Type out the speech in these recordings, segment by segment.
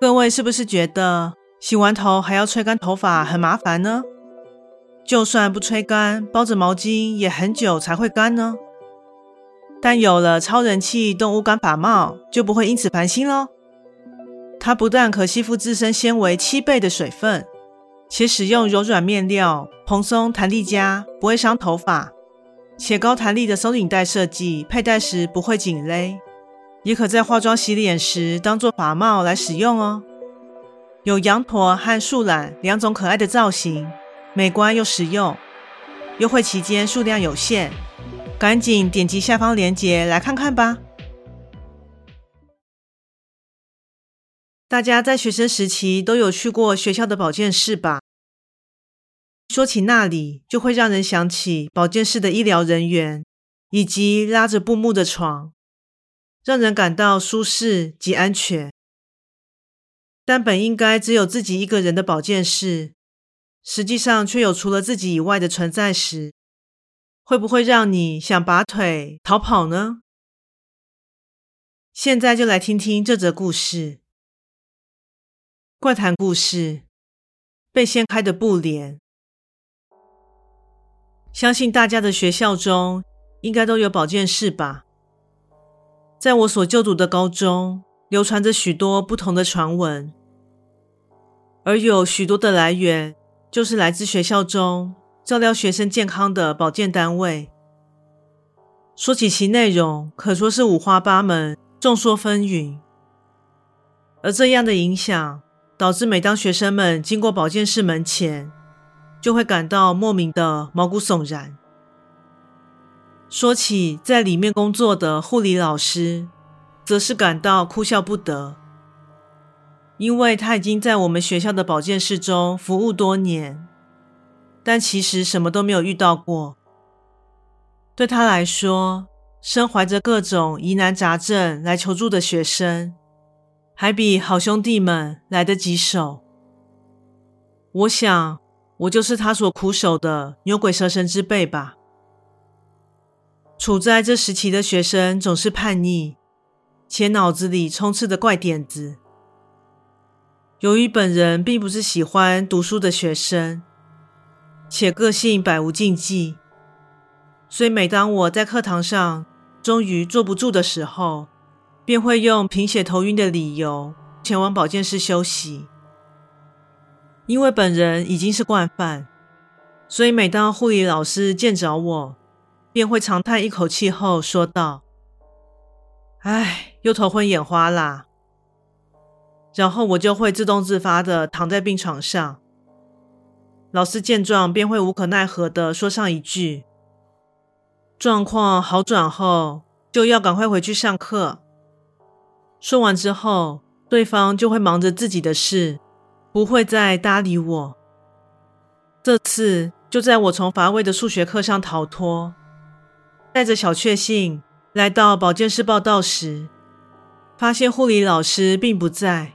各位是不是觉得洗完头还要吹干头发很麻烦呢？就算不吹干，包着毛巾也很久才会干呢？但有了超人气动物干发帽，就不会因此烦心喽。它不但可吸附自身纤维七倍的水分，且使用柔软面料，蓬松弹力佳，不会伤头发，且高弹力的松紧带设计，佩戴时不会紧勒。也可在化妆洗脸时当做发帽来使用哦。有羊驼和树懒两种可爱的造型，美观又实用。优惠期间数量有限，赶紧点击下方链接来看看吧。大家在学生时期都有去过学校的保健室吧？说起那里，就会让人想起保健室的医疗人员以及拉着布幕的床。让人感到舒适及安全，但本应该只有自己一个人的保健室，实际上却有除了自己以外的存在时，会不会让你想拔腿逃跑呢？现在就来听听这则故事。怪谈故事：被掀开的布帘。相信大家的学校中应该都有保健室吧？在我所就读的高中，流传着许多不同的传闻，而有许多的来源就是来自学校中照料学生健康的保健单位。说起其内容，可说是五花八门、众说纷纭。而这样的影响，导致每当学生们经过保健室门前，就会感到莫名的毛骨悚然。说起在里面工作的护理老师，则是感到哭笑不得，因为他已经在我们学校的保健室中服务多年，但其实什么都没有遇到过。对他来说，身怀着各种疑难杂症来求助的学生，还比好兄弟们来得棘手。我想，我就是他所苦守的牛鬼蛇神之辈吧。处在这时期的学生总是叛逆，且脑子里充斥着怪点子。由于本人并不是喜欢读书的学生，且个性百无禁忌，所以每当我在课堂上终于坐不住的时候，便会用贫血头晕的理由前往保健室休息。因为本人已经是惯犯，所以每当护理老师见着我，便会长叹一口气后说道：“唉，又头昏眼花啦。”然后我就会自动自发地躺在病床上。老师见状便会无可奈何的说上一句：“状况好转后就要赶快回去上课。”说完之后，对方就会忙着自己的事，不会再搭理我。这次就在我从乏味的数学课上逃脱。带着小确幸来到保健室报到时，发现护理老师并不在，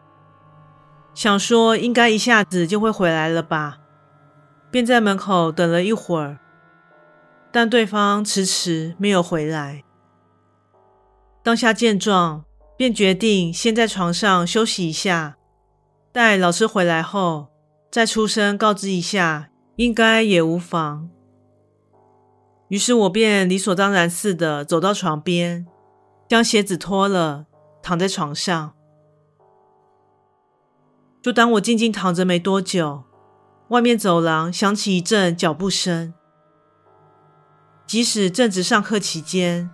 想说应该一下子就会回来了吧，便在门口等了一会儿，但对方迟迟没有回来。当下见状，便决定先在床上休息一下，待老师回来后再出声告知一下，应该也无妨。于是我便理所当然似的走到床边，将鞋子脱了，躺在床上。就当我静静躺着没多久，外面走廊响起一阵脚步声。即使正值上课期间，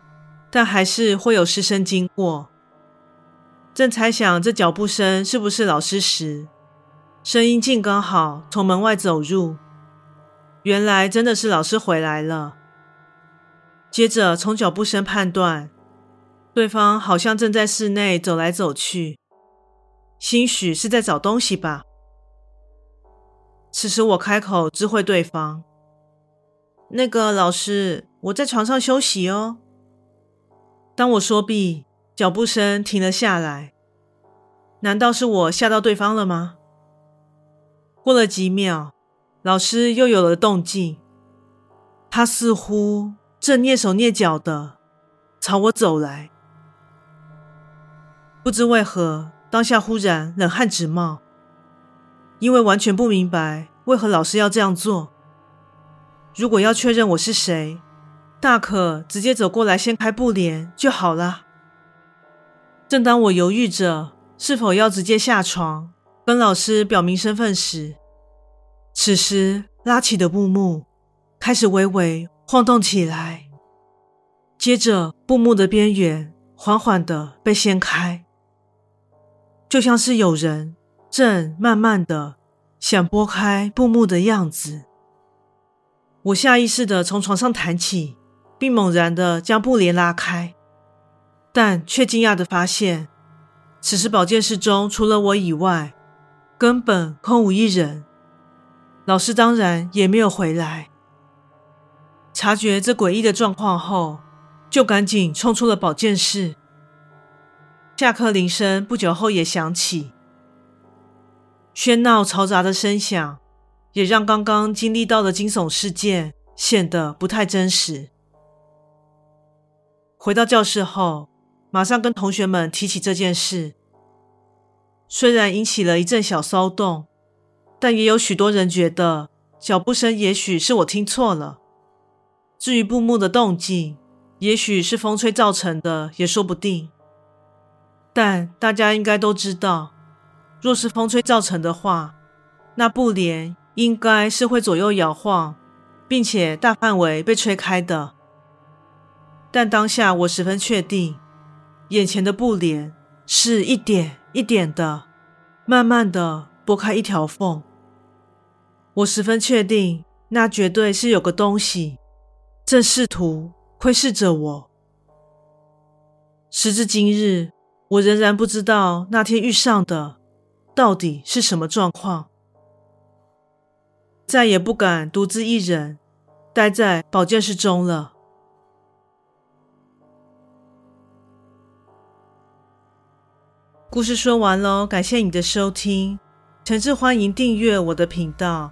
但还是会有师生经过。正猜想这脚步声是不是老师时，声音竟刚好从门外走入。原来真的是老师回来了。接着从脚步声判断，对方好像正在室内走来走去，兴许是在找东西吧。此时我开口知会对方：“那个老师，我在床上休息哦。”当我说毕，脚步声停了下来。难道是我吓到对方了吗？过了几秒，老师又有了动静。他似乎正蹑手蹑脚的朝我走来。不知为何，当下忽然冷汗直冒，因为完全不明白为何老师要这样做。如果要确认我是谁，大可直接走过来掀开布帘就好了。正当我犹豫着是否要直接下床跟老师表明身份时，此时拉起的布幕开始微微晃动起来，接着布幕的边缘缓缓地被掀开，就像是有人正慢慢地想拨开布幕的样子。我下意识地从床上弹起。并猛然地将布帘拉开，但却惊讶地发现，此时保健室中除了我以外，根本空无一人。老师当然也没有回来。察觉这诡异的状况后，就赶紧冲出了保健室。下课铃声不久后也响起，喧闹嘈杂的声响也让刚刚经历到的惊悚事件显得不太真实。回到教室后，马上跟同学们提起这件事。虽然引起了一阵小骚动，但也有许多人觉得脚步声也许是我听错了。至于布幕的动静，也许是风吹造成的，也说不定。但大家应该都知道，若是风吹造成的话，那布帘应该是会左右摇晃，并且大范围被吹开的。但当下我十分确定，眼前的布帘是一点一点的，慢慢的拨开一条缝。我十分确定，那绝对是有个东西正试图窥视着我。时至今日，我仍然不知道那天遇上的到底是什么状况，再也不敢独自一人待在保健室中了。故事说完喽，感谢你的收听，诚挚欢迎订阅我的频道。